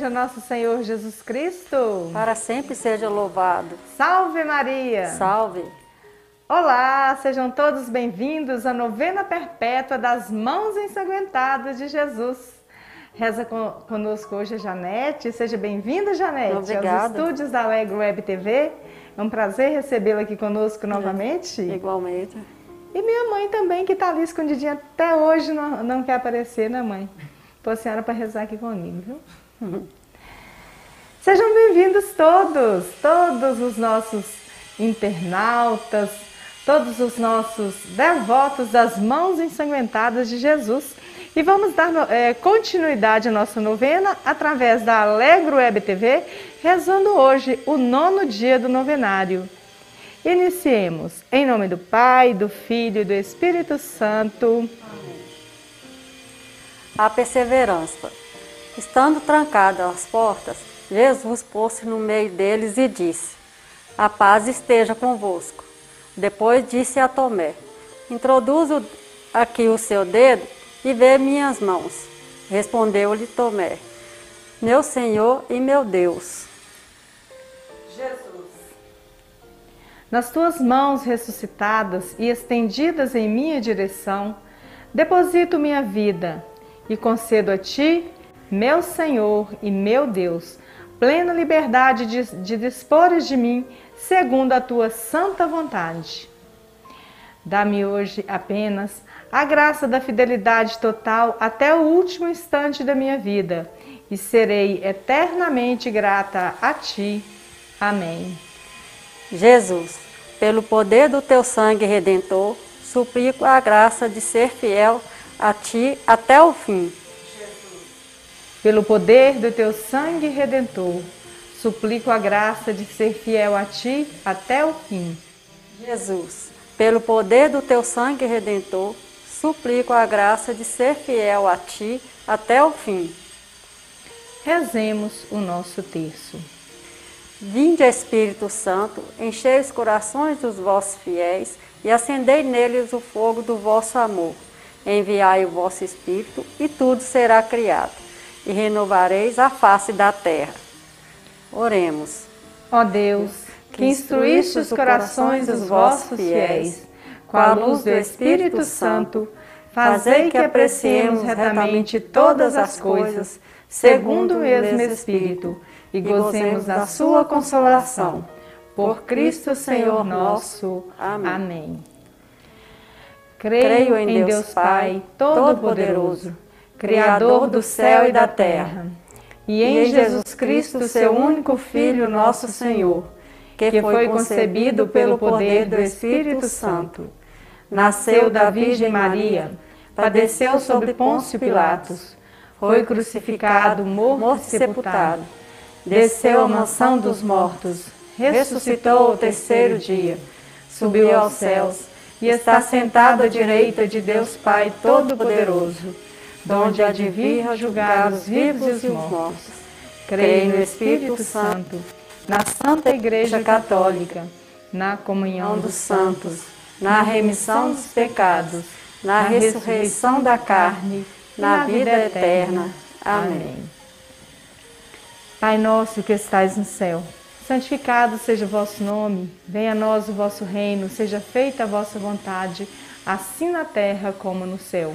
Seja nosso Senhor Jesus Cristo. Para sempre seja louvado. Salve Maria. Salve. Olá, sejam todos bem-vindos à novena perpétua das mãos ensanguentadas de Jesus. Reza conosco hoje a Janete. Seja bem-vinda, Janete, Obrigada. aos estúdios da Alegro Web TV. É um prazer recebê-la aqui conosco novamente. É, igualmente. E minha mãe também, que está ali escondidinha até hoje, não, não quer aparecer, né, mãe? Pô a senhora para rezar aqui comigo, viu? Sejam bem-vindos todos, todos os nossos internautas, todos os nossos devotos das mãos ensanguentadas de Jesus. E vamos dar é, continuidade à nossa novena através da Alegro Web TV, rezando hoje o nono dia do novenário. Iniciemos em nome do Pai, do Filho e do Espírito Santo a perseverança. Estando trancadas as portas, Jesus pôs-se no meio deles e disse: A paz esteja convosco. Depois disse a Tomé: Introduzo aqui o seu dedo e vê minhas mãos. Respondeu-lhe Tomé: Meu Senhor e meu Deus. Jesus. Nas tuas mãos ressuscitadas e estendidas em minha direção, deposito minha vida e concedo a ti, meu Senhor e meu Deus, plena liberdade de, de dispores de mim segundo a tua santa vontade. Dá-me hoje apenas a graça da fidelidade total até o último instante da minha vida e serei eternamente grata a ti. Amém. Jesus, pelo poder do teu sangue redentor, suplico a graça de ser fiel a ti até o fim. Pelo poder do teu sangue redentor, suplico a graça de ser fiel a ti até o fim. Jesus, pelo poder do teu sangue redentor, suplico a graça de ser fiel a ti até o fim. Rezemos o nosso terço. Vinde, Espírito Santo, enchei os corações dos vossos fiéis e acendei neles o fogo do vosso amor enviai o vosso Espírito, e tudo será criado, e renovareis a face da terra. Oremos. Ó Deus, que instruíste os corações dos vossos fiéis, com a luz do Espírito Santo, fazei que apreciemos retamente todas as coisas, segundo o mesmo Espírito, e gozemos da sua consolação. Por Cristo Senhor nosso. Amém. Creio em Deus Pai, Todo-Poderoso, Criador do céu e da terra, e em Jesus Cristo, seu único Filho, nosso Senhor, que foi concebido pelo poder do Espírito Santo. Nasceu da Virgem Maria, padeceu sob Pôncio Pilatos, foi crucificado, morto e sepultado, desceu à mansão dos mortos, ressuscitou ao terceiro dia, subiu aos céus e está sentado à direita de Deus Pai Todo-Poderoso, donde há julgar os vivos e os mortos. Creio no Espírito Santo, na Santa Igreja Católica, na comunhão dos santos, na remissão dos pecados, na ressurreição da carne, na vida eterna. Amém. Pai nosso que estais no céu, Santificado seja o vosso nome, venha a nós o vosso reino, seja feita a vossa vontade, assim na terra como no céu.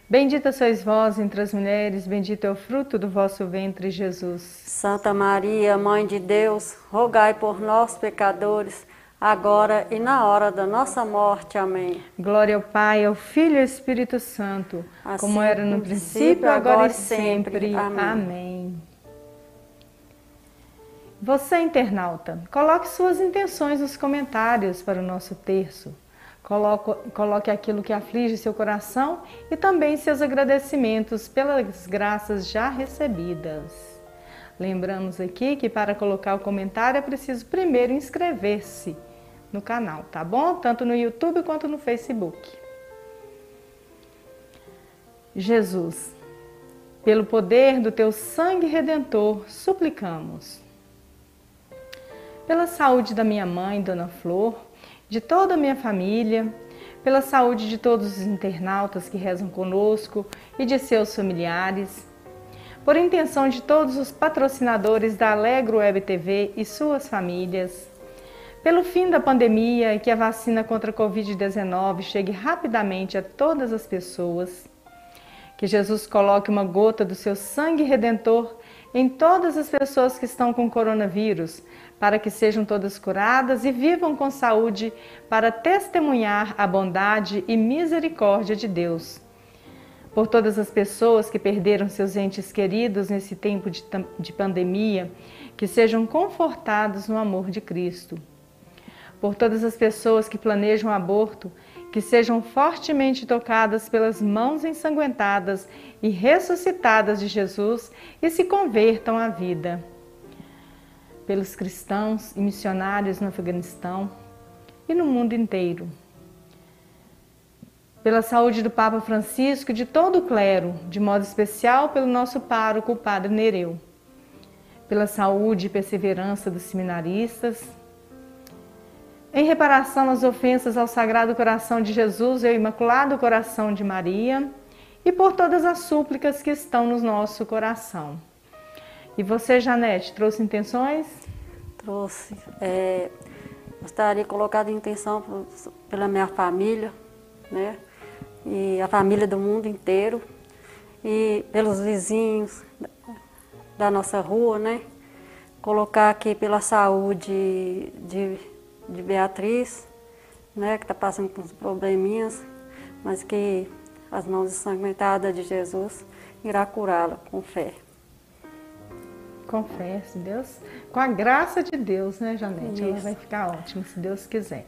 Bendita sois vós entre as mulheres, bendito é o fruto do vosso ventre, Jesus. Santa Maria, Mãe de Deus, rogai por nós, pecadores, agora e na hora da nossa morte. Amém. Glória ao Pai, ao Filho e ao Espírito Santo, assim, como era no princípio, agora e sempre. Amém. Amém. Você, internauta, coloque suas intenções nos comentários para o nosso terço. Coloque, aquilo que aflige seu coração e também seus agradecimentos pelas graças já recebidas. Lembramos aqui que para colocar o comentário é preciso primeiro inscrever-se no canal, tá bom? Tanto no YouTube quanto no Facebook. Jesus, pelo poder do teu sangue redentor, suplicamos. Pela saúde da minha mãe, Dona Flor, de toda a minha família, pela saúde de todos os internautas que rezam conosco e de seus familiares, por intenção de todos os patrocinadores da Alegro Web TV e suas famílias, pelo fim da pandemia e que a vacina contra a Covid-19 chegue rapidamente a todas as pessoas. Que Jesus coloque uma gota do seu sangue redentor em todas as pessoas que estão com coronavírus, para que sejam todas curadas e vivam com saúde para testemunhar a bondade e misericórdia de Deus. Por todas as pessoas que perderam seus entes queridos nesse tempo de, de pandemia, que sejam confortados no amor de Cristo por todas as pessoas que planejam aborto, que sejam fortemente tocadas pelas mãos ensanguentadas e ressuscitadas de Jesus e se convertam à vida. Pelos cristãos e missionários no Afeganistão e no mundo inteiro. Pela saúde do Papa Francisco e de todo o clero, de modo especial pelo nosso pároco, o Padre Nereu. Pela saúde e perseverança dos seminaristas, em reparação às ofensas ao Sagrado Coração de Jesus e ao Imaculado Coração de Maria, e por todas as súplicas que estão no nosso coração. E você, Janete, trouxe intenções? Trouxe. É, gostaria de colocar a intenção pela minha família, né? E a família do mundo inteiro, e pelos vizinhos da nossa rua, né? Colocar aqui pela saúde de de Beatriz, né, que está passando por uns probleminhas, mas que as mãos ensanguentadas de Jesus irá curá-la com fé. Se Deus, com a graça de Deus, né, Janete? Isso. Ela vai ficar ótima, se Deus quiser.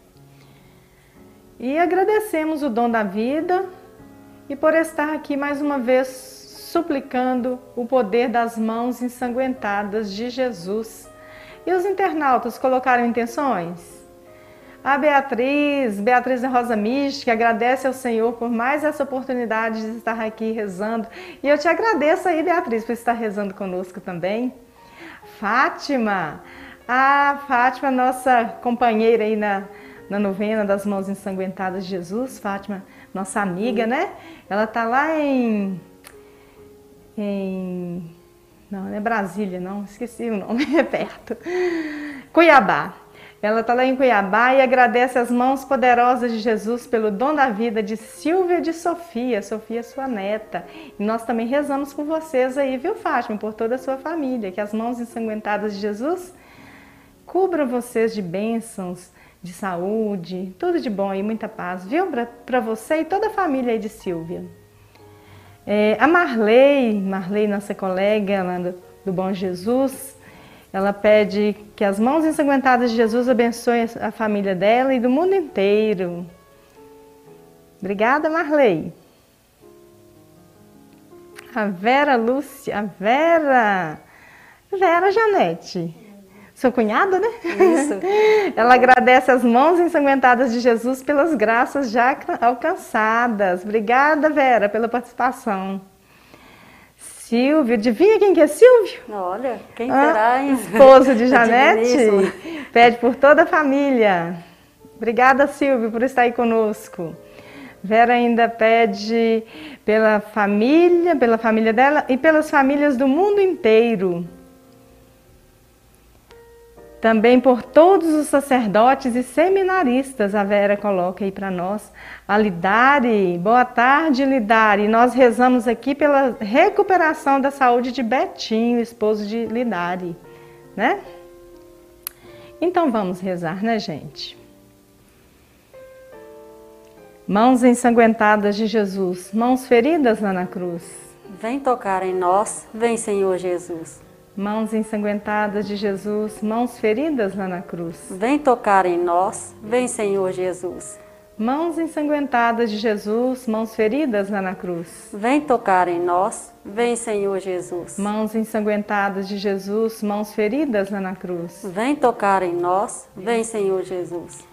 E agradecemos o dom da vida e por estar aqui mais uma vez suplicando o poder das mãos ensanguentadas de Jesus. E os internautas colocaram intenções? A Beatriz, Beatriz da Rosa Mística, agradece ao Senhor por mais essa oportunidade de estar aqui rezando. E eu te agradeço aí, Beatriz, por estar rezando conosco também. Fátima, a Fátima, nossa companheira aí na, na novena das mãos ensanguentadas de Jesus, Fátima, nossa amiga, né? Ela tá lá em. em não, não é Brasília, não, esqueci o nome, é perto. Cuiabá. Ela está lá em Cuiabá e agradece as mãos poderosas de Jesus pelo dom da vida de Silvia de Sofia, Sofia sua neta. E nós também rezamos por vocês aí, viu Fátima, por toda a sua família, que as mãos ensanguentadas de Jesus cubram vocês de bênçãos, de saúde, tudo de bom e muita paz, viu? Para você e toda a família aí de Silvia. É, a Marley, Marley, nossa colega lá do, do Bom Jesus, ela pede que as mãos ensanguentadas de Jesus abençoem a família dela e do mundo inteiro. Obrigada, Marley. A Vera Lúcia, a Vera, Vera Janete. Sua cunhada, né? Isso. Ela agradece as mãos ensanguentadas de Jesus pelas graças já alcançadas. Obrigada, Vera, pela participação. Silvio, adivinha quem que é Silvio? Olha, quem será, hein? Esposo de Janete. Pede por toda a família. Obrigada, Silvio, por estar aí conosco. Vera ainda pede pela família, pela família dela e pelas famílias do mundo inteiro. Também por todos os sacerdotes e seminaristas, a Vera coloca aí para nós. A Lidare, boa tarde, Lidare. Nós rezamos aqui pela recuperação da saúde de Betinho, esposo de Lidare, né? Então vamos rezar, né, gente? Mãos ensanguentadas de Jesus, mãos feridas lá na cruz. Vem tocar em nós, vem Senhor Jesus. Mãos ensanguentadas de Jesus, mãos feridas lá na cruz. Vem tocar em nós, vem Senhor Jesus. Mãos ensanguentadas de Jesus, mãos feridas lá na cruz. Vem tocar em nós, vem Senhor Jesus. Mãos ensanguentadas de Jesus, mãos feridas lá na cruz. Vem tocar em nós, vem Senhor Jesus.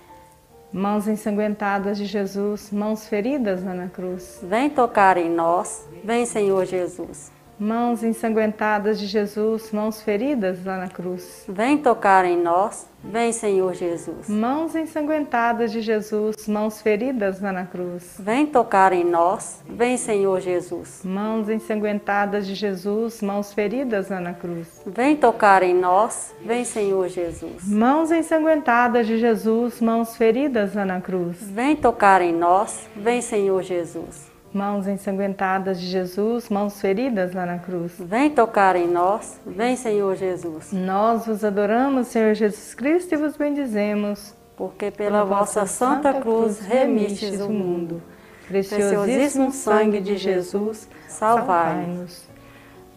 Mãos ensanguentadas de Jesus, mãos feridas lá na cruz. Vem tocar em nós, vem Senhor Jesus. Mãos ensanguentadas de Jesus, mãos feridas lá na cruz. Vem tocar em nós, vem Senhor Jesus. Mãos ensanguentadas de Jesus, mãos feridas lá na cruz. Vem tocar em nós, vem Senhor Jesus. Mãos ensanguentadas de Jesus, mãos feridas lá na cruz. Vem tocar em nós, vem Senhor Jesus. Mãos ensanguentadas de Jesus, mãos feridas lá na cruz. Vem tocar em nós, vem Senhor Jesus. Mãos ensanguentadas de Jesus, mãos feridas lá na cruz. Vem tocar em nós, vem Senhor Jesus. Nós vos adoramos, Senhor Jesus Cristo, e vos bendizemos. Porque pela vossa santa cruz remistes o mundo. Preciosíssimo sangue de Jesus, salvai-nos.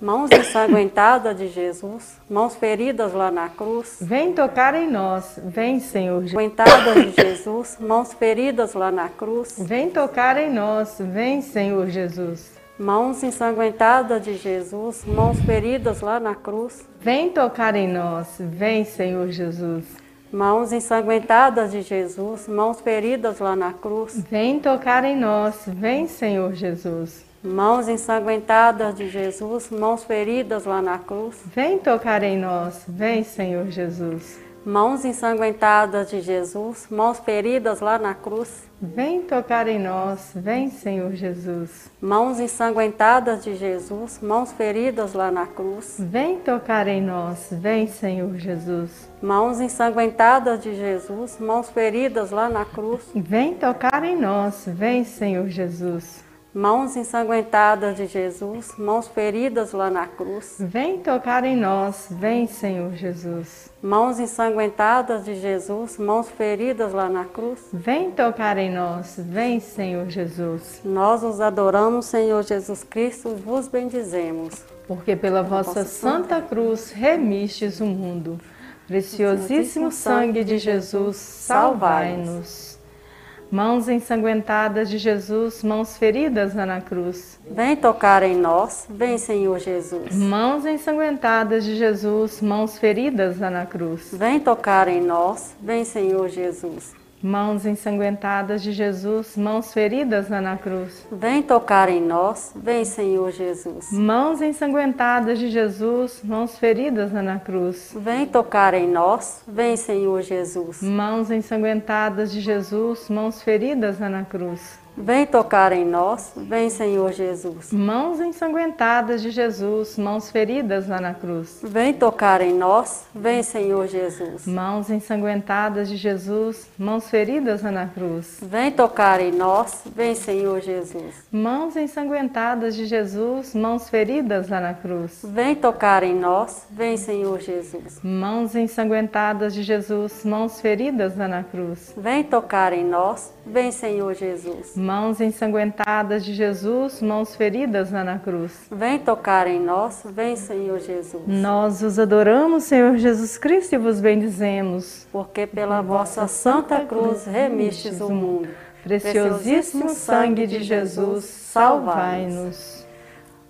Mãos ensanguentadas de Jesus, mãos feridas lá na cruz. Vem tocar em nós, vem, Senhor Jesus. Ensanguentadas de Jesus, mãos feridas lá na cruz. Vem tocar em nós, vem, Senhor Jesus. Mãos ensanguentadas de Jesus, mãos feridas lá na cruz. Vem tocar em nós, vem, Senhor Jesus. Mãos ensanguentadas de Jesus, mãos feridas lá na cruz. Vem tocar em nós, vem, Senhor Jesus. Mãos ensanguentadas de Jesus, mãos feridas lá na cruz. Vem tocar em nós, vem, Senhor Jesus. Mãos ensanguentadas de Jesus, mãos feridas lá na cruz. Vem tocar em nós, vem, Senhor Jesus. Mãos ensanguentadas de Jesus, mãos feridas lá na cruz. Vem tocar em nós, vem, Senhor Jesus. Mãos ensanguentadas de Jesus, mãos feridas lá na cruz. Vem tocar em nós, vem, Senhor Jesus. Mãos ensanguentadas de Jesus, mãos feridas lá na cruz. Vem tocar em nós, vem, Senhor Jesus. Mãos ensanguentadas de Jesus, mãos feridas lá na cruz. Vem tocar em nós, vem, Senhor Jesus. Nós os adoramos, Senhor Jesus Cristo, vos bendizemos. Porque pela vossa santa cruz remistes o mundo. Preciosíssimo sangue de Jesus, salvai-nos. Mãos ensanguentadas de Jesus, mãos feridas na cruz. Vem tocar em nós, vem Senhor Jesus. Mãos ensanguentadas de Jesus, mãos feridas na cruz. Vem tocar em nós, vem Senhor Jesus. Mãos ensanguentadas de Jesus, mãos feridas na cruz. Vem tocar em nós, vem Senhor Jesus. Mãos ensanguentadas de Jesus, mãos feridas na cruz. Vem tocar em nós, vem Senhor Jesus. Mãos ensanguentadas de Jesus, mãos feridas na cruz. Vem tocar em nós, vem Senhor Jesus. Mãos ensanguentadas de Jesus, mãos feridas lá na cruz. Vem tocar em nós, vem Senhor Jesus. Mãos ensanguentadas de Jesus, mãos feridas lá na cruz. Vem tocar em nós, vem Senhor Jesus. Mãos ensanguentadas de Jesus, mãos feridas lá na cruz. Vem tocar em nós, vem Senhor Jesus. Mãos ensanguentadas de Jesus, mãos feridas lá na cruz. Vem tocar em nós, vem Senhor Jesus. Mãos ensanguentadas de Jesus, mãos feridas lá na cruz. Vem tocar em nós, vem Senhor Jesus. Nós os adoramos, Senhor Jesus Cristo, e vos bendizemos. Porque pela vossa santa cruz remistes o mundo. Preciosíssimo sangue de Jesus, salvai-nos.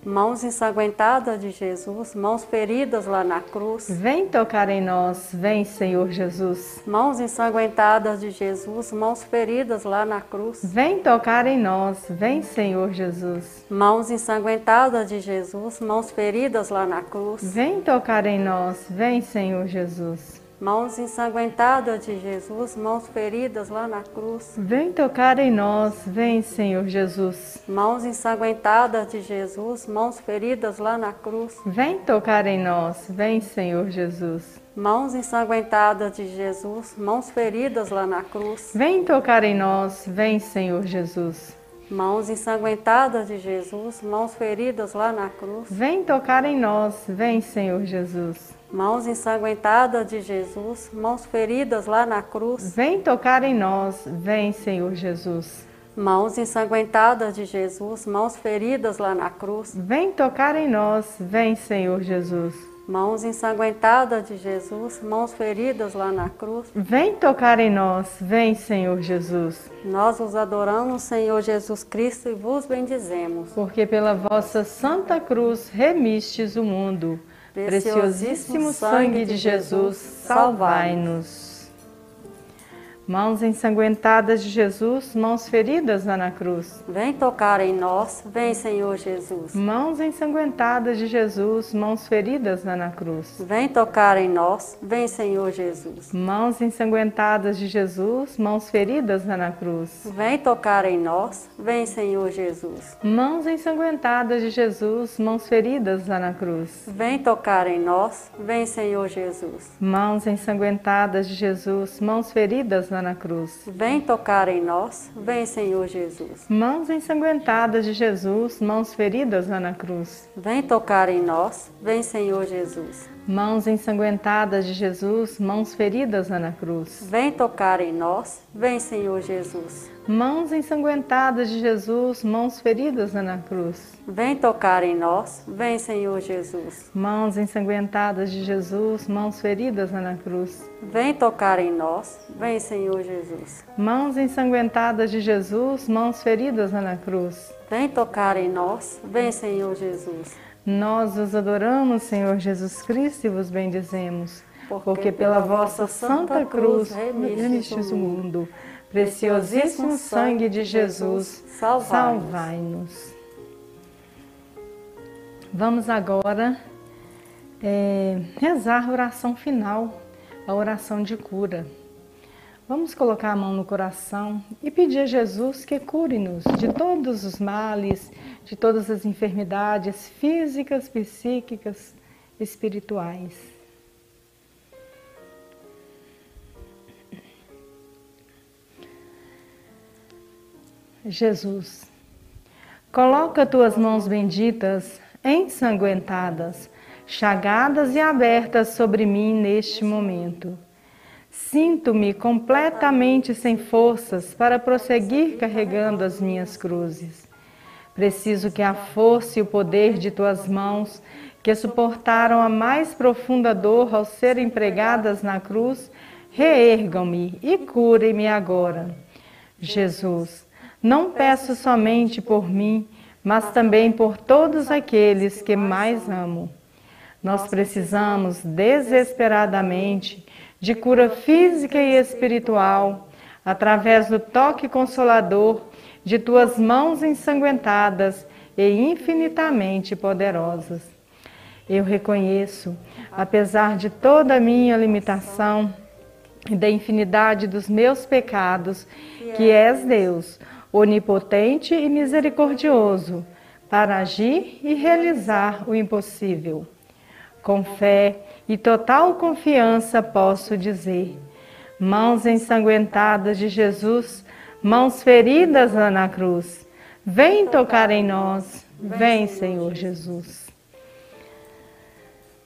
Mãos ensanguentadas de Jesus, mãos feridas lá na cruz. Vem tocar em nós, vem, Senhor Jesus. Mãos ensanguentadas de Jesus, mãos feridas lá na cruz. Vem tocar em nós, vem, Senhor Jesus. Mãos ensanguentadas de Jesus, mãos feridas lá na cruz. Vem tocar em nós, vem, Senhor Jesus. Mãos ensanguentadas de Jesus, mãos feridas lá na cruz. Vem tocar em nós, vem, Senhor Jesus. Mãos ensanguentadas de Jesus, mãos feridas lá na cruz. Vem tocar em nós, vem, Senhor Jesus. Mãos ensanguentadas de Jesus, mãos feridas lá na cruz. Vem tocar em nós, vem, Senhor Jesus. Mãos ensanguentadas de Jesus, mãos feridas lá na cruz. Vem tocar em nós, vem, Senhor Jesus. Mãos ensanguentadas de Jesus, mãos feridas lá na cruz. Vem tocar em nós, vem, Senhor Jesus. Mãos ensanguentadas de Jesus, mãos feridas lá na cruz. Vem tocar em nós, vem Senhor Jesus. Mãos ensanguentadas de Jesus, mãos feridas lá na cruz. Vem tocar em nós, vem Senhor Jesus. Nós os adoramos, Senhor Jesus Cristo, e vos bendizemos. Porque pela vossa santa cruz remistes o mundo. Preciosíssimo sangue de Jesus, salvai-nos. Mãos ensanguentadas de Jesus, mãos feridas na cruz. Vem tocar em nós, vem Senhor Jesus. Mãos ensanguentadas de Jesus, mãos feridas na cruz. Vem tocar em nós, vem Senhor Jesus. Mãos ensanguentadas de Jesus, mãos feridas na cruz. Vem tocar em nós, vem Senhor Jesus. Mãos ensanguentadas de Jesus, mãos feridas na cruz. Vem tocar em nós, vem Senhor Jesus. Mãos ensanguentadas de Jesus, mãos feridas lá na cruz. Vem tocar em nós, vem Senhor Jesus. Mãos ensanguentadas de Jesus, mãos feridas lá na cruz. Vem tocar em nós, vem Senhor Jesus. Mãos ensanguentadas de Jesus, mãos feridas lá na cruz. Vem tocar em nós, vem Senhor Jesus. Mãos ensanguentadas de Jesus, mãos feridas lá na cruz. Vem tocar em nós, vem Senhor Jesus. Mãos ensanguentadas de Jesus, mãos feridas lá na cruz. Vem tocar em nós, vem Senhor Jesus. Mãos ensanguentadas de Jesus, mãos feridas lá na cruz. Vem tocar em nós, vem Senhor Jesus. Nós os adoramos, Senhor Jesus Cristo, e vos bendizemos, porque, porque pela vossa santa cruz remistes o mundo. Preciosíssimo sangue de Jesus, salvai-nos. Vamos agora é, rezar a oração final, a oração de cura. Vamos colocar a mão no coração e pedir a Jesus que cure-nos de todos os males, de todas as enfermidades físicas, psíquicas, espirituais. Jesus, coloca tuas mãos benditas, ensanguentadas, chagadas e abertas sobre mim neste momento Sinto-me completamente sem forças para prosseguir carregando as minhas cruzes. Preciso que a força e o poder de tuas mãos, que suportaram a mais profunda dor ao serem pregadas na cruz, reergam-me e curem-me agora. Jesus, não peço somente por mim, mas também por todos aqueles que mais amo. Nós precisamos desesperadamente de cura física e espiritual, através do toque consolador de tuas mãos ensanguentadas e infinitamente poderosas. Eu reconheço, apesar de toda a minha limitação e da infinidade dos meus pecados, que és Deus, onipotente e misericordioso, para agir e realizar o impossível. Com fé e total confiança posso dizer: mãos ensanguentadas de Jesus, mãos feridas lá na cruz, vem tocar em nós, vem, Senhor Jesus.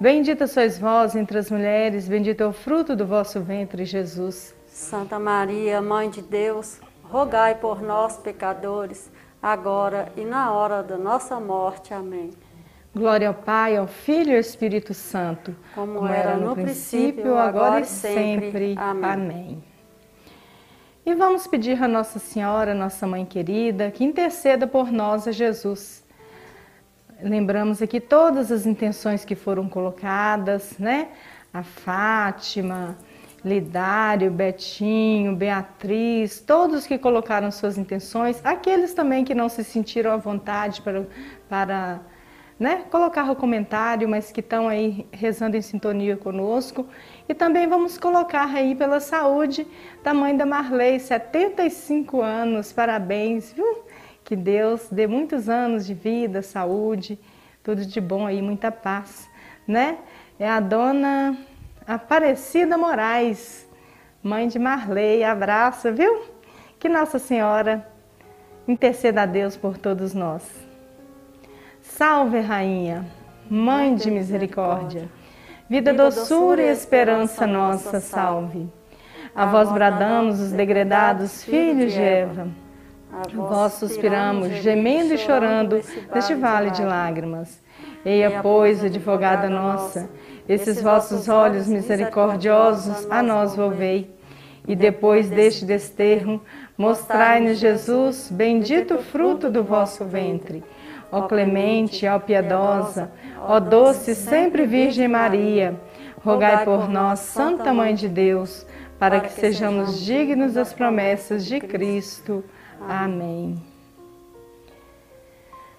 Bendita sois vós entre as mulheres, bendito é o fruto do vosso ventre, Jesus. Santa Maria, Mãe de Deus, rogai por nós, pecadores, agora e na hora da nossa morte. Amém. Glória ao Pai, ao Filho e ao Espírito Santo, como, como era no princípio, agora e sempre. Amém. Amém. E vamos pedir a Nossa Senhora, nossa Mãe querida, que interceda por nós a Jesus. Lembramos aqui todas as intenções que foram colocadas, né? A Fátima, Lidário, Betinho, Beatriz, todos que colocaram suas intenções, aqueles também que não se sentiram à vontade para, para né, colocar o comentário, mas que estão aí rezando em sintonia conosco. E também vamos colocar aí pela saúde da mãe da Marley, 75 anos, parabéns, viu? Que Deus dê muitos anos de vida, saúde, tudo de bom aí, muita paz, né? É a dona Aparecida Moraes, mãe de Marley, abraça, viu? Que Nossa Senhora interceda a Deus por todos nós. Salve, Rainha, Mãe de misericórdia, vida, doçura e esperança nossa, salve. A vós bradamos os degredados filhos de Eva. Vós suspiramos, gemendo e chorando neste vale de lágrimas. Eia, pois, advogada nossa, esses vossos olhos misericordiosos a nós volvei. E depois deste desterro, mostrai-nos Jesus, bendito fruto do vosso ventre. Ó clemente, ó piedosa, ó doce sempre Virgem Maria, rogai por nós, Santa Mãe de Deus, para que sejamos dignos das promessas de Cristo. Amém.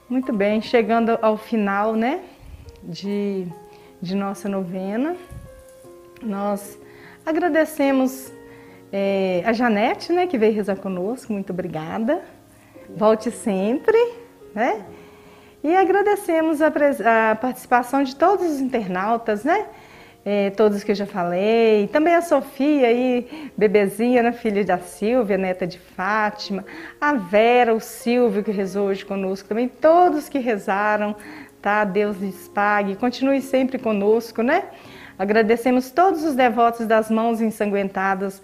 Muito bem, chegando ao final, né, de, de nossa novena, nós agradecemos é, a Janete, né, que veio rezar conosco, muito obrigada. Volte sempre, né? E agradecemos a, a participação de todos os internautas, né? É, todos que eu já falei, também a Sofia aí, bebezinha, né, filha da Silvia, neta de Fátima, a Vera, o Silvio que rezou hoje conosco também, todos que rezaram, tá? Deus lhes pague, continue sempre conosco, né? Agradecemos todos os devotos das mãos ensanguentadas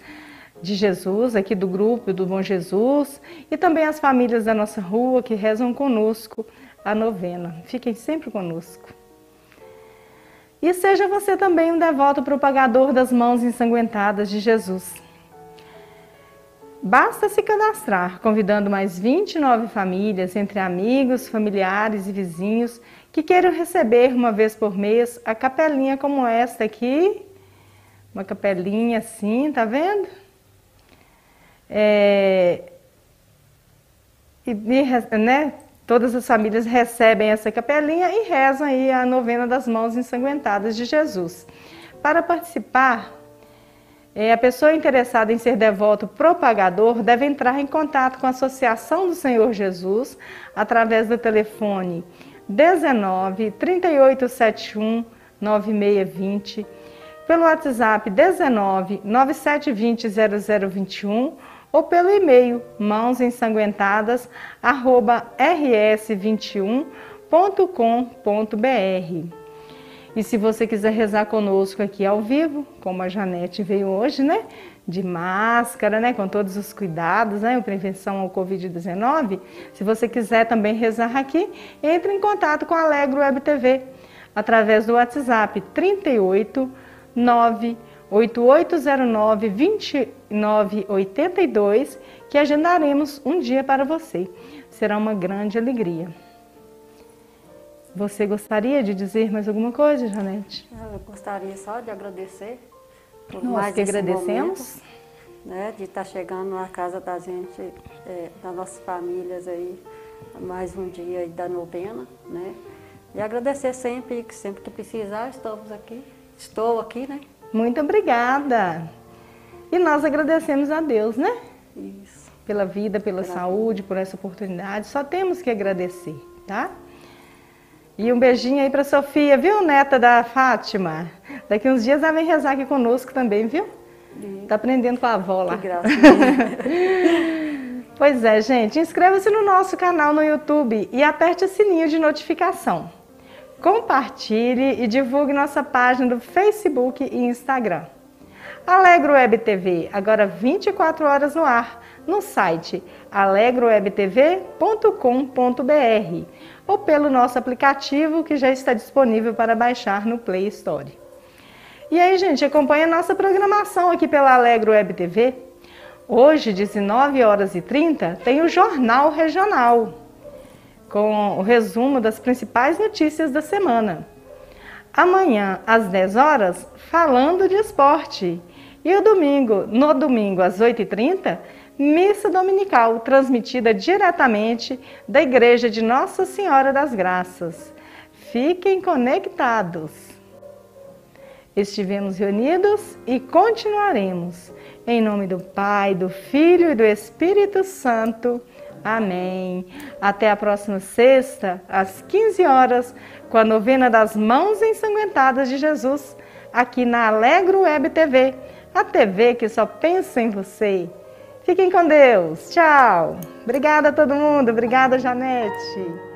de Jesus, aqui do grupo do Bom Jesus, e também as famílias da nossa rua que rezam conosco a novena. Fiquem sempre conosco. E seja você também um devoto propagador das mãos ensanguentadas de Jesus. Basta se cadastrar, convidando mais 29 famílias, entre amigos, familiares e vizinhos, que queiram receber uma vez por mês a capelinha como esta aqui. Uma capelinha assim, tá vendo? É... E, né, Todas as famílias recebem essa capelinha e rezam aí a novena das mãos ensanguentadas de Jesus. Para participar, é, a pessoa interessada em ser devoto propagador deve entrar em contato com a Associação do Senhor Jesus através do telefone 19 3871 9620, pelo WhatsApp 19 9720 0021 ou pelo e-mail mãosensanguentadas@rs21.com.br. E se você quiser rezar conosco aqui ao vivo, como a Janete veio hoje, né? De máscara, né? Com todos os cuidados, né? Prevenção ao Covid-19. Se você quiser também rezar aqui, entre em contato com a Alegro Web TV através do WhatsApp 38 9 8809 2982, que agendaremos um dia para você. Será uma grande alegria. Você gostaria de dizer mais alguma coisa, Janete? Eu gostaria só de agradecer por Nós mais que agradecemos. Momento, né, de estar chegando na casa da gente, é, das nossas famílias aí, mais um dia da novena, né? E agradecer sempre, que sempre que precisar, estamos aqui. Estou aqui, né? Muito obrigada. E nós agradecemos a Deus, né? Isso. Pela vida, pela, pela saúde, por essa oportunidade. Só temos que agradecer, tá? E um beijinho aí para Sofia, viu, neta da Fátima? Daqui uns dias ela vem rezar aqui conosco também, viu? Sim. Tá aprendendo com a avó lá. Que graça. pois é, gente. Inscreva-se no nosso canal no YouTube e aperte o sininho de notificação compartilhe e divulgue nossa página do Facebook e Instagram. Alegro Web TV, agora 24 horas no ar, no site alegrowebtv.com.br ou pelo nosso aplicativo que já está disponível para baixar no Play Store. E aí, gente, acompanha nossa programação aqui pela Alegro Web TV. Hoje, 19 horas e 30, tem o Jornal Regional com o resumo das principais notícias da semana. Amanhã, às 10 horas, falando de esporte. E o domingo, no domingo, às 8h30, missa dominical, transmitida diretamente da Igreja de Nossa Senhora das Graças. Fiquem conectados. Estivemos reunidos e continuaremos. Em nome do Pai, do Filho e do Espírito Santo. Amém. Até a próxima sexta, às 15 horas, com a novena das mãos ensanguentadas de Jesus, aqui na Alegro Web TV, a TV que só pensa em você. Fiquem com Deus. Tchau. Obrigada a todo mundo. Obrigada, Janete.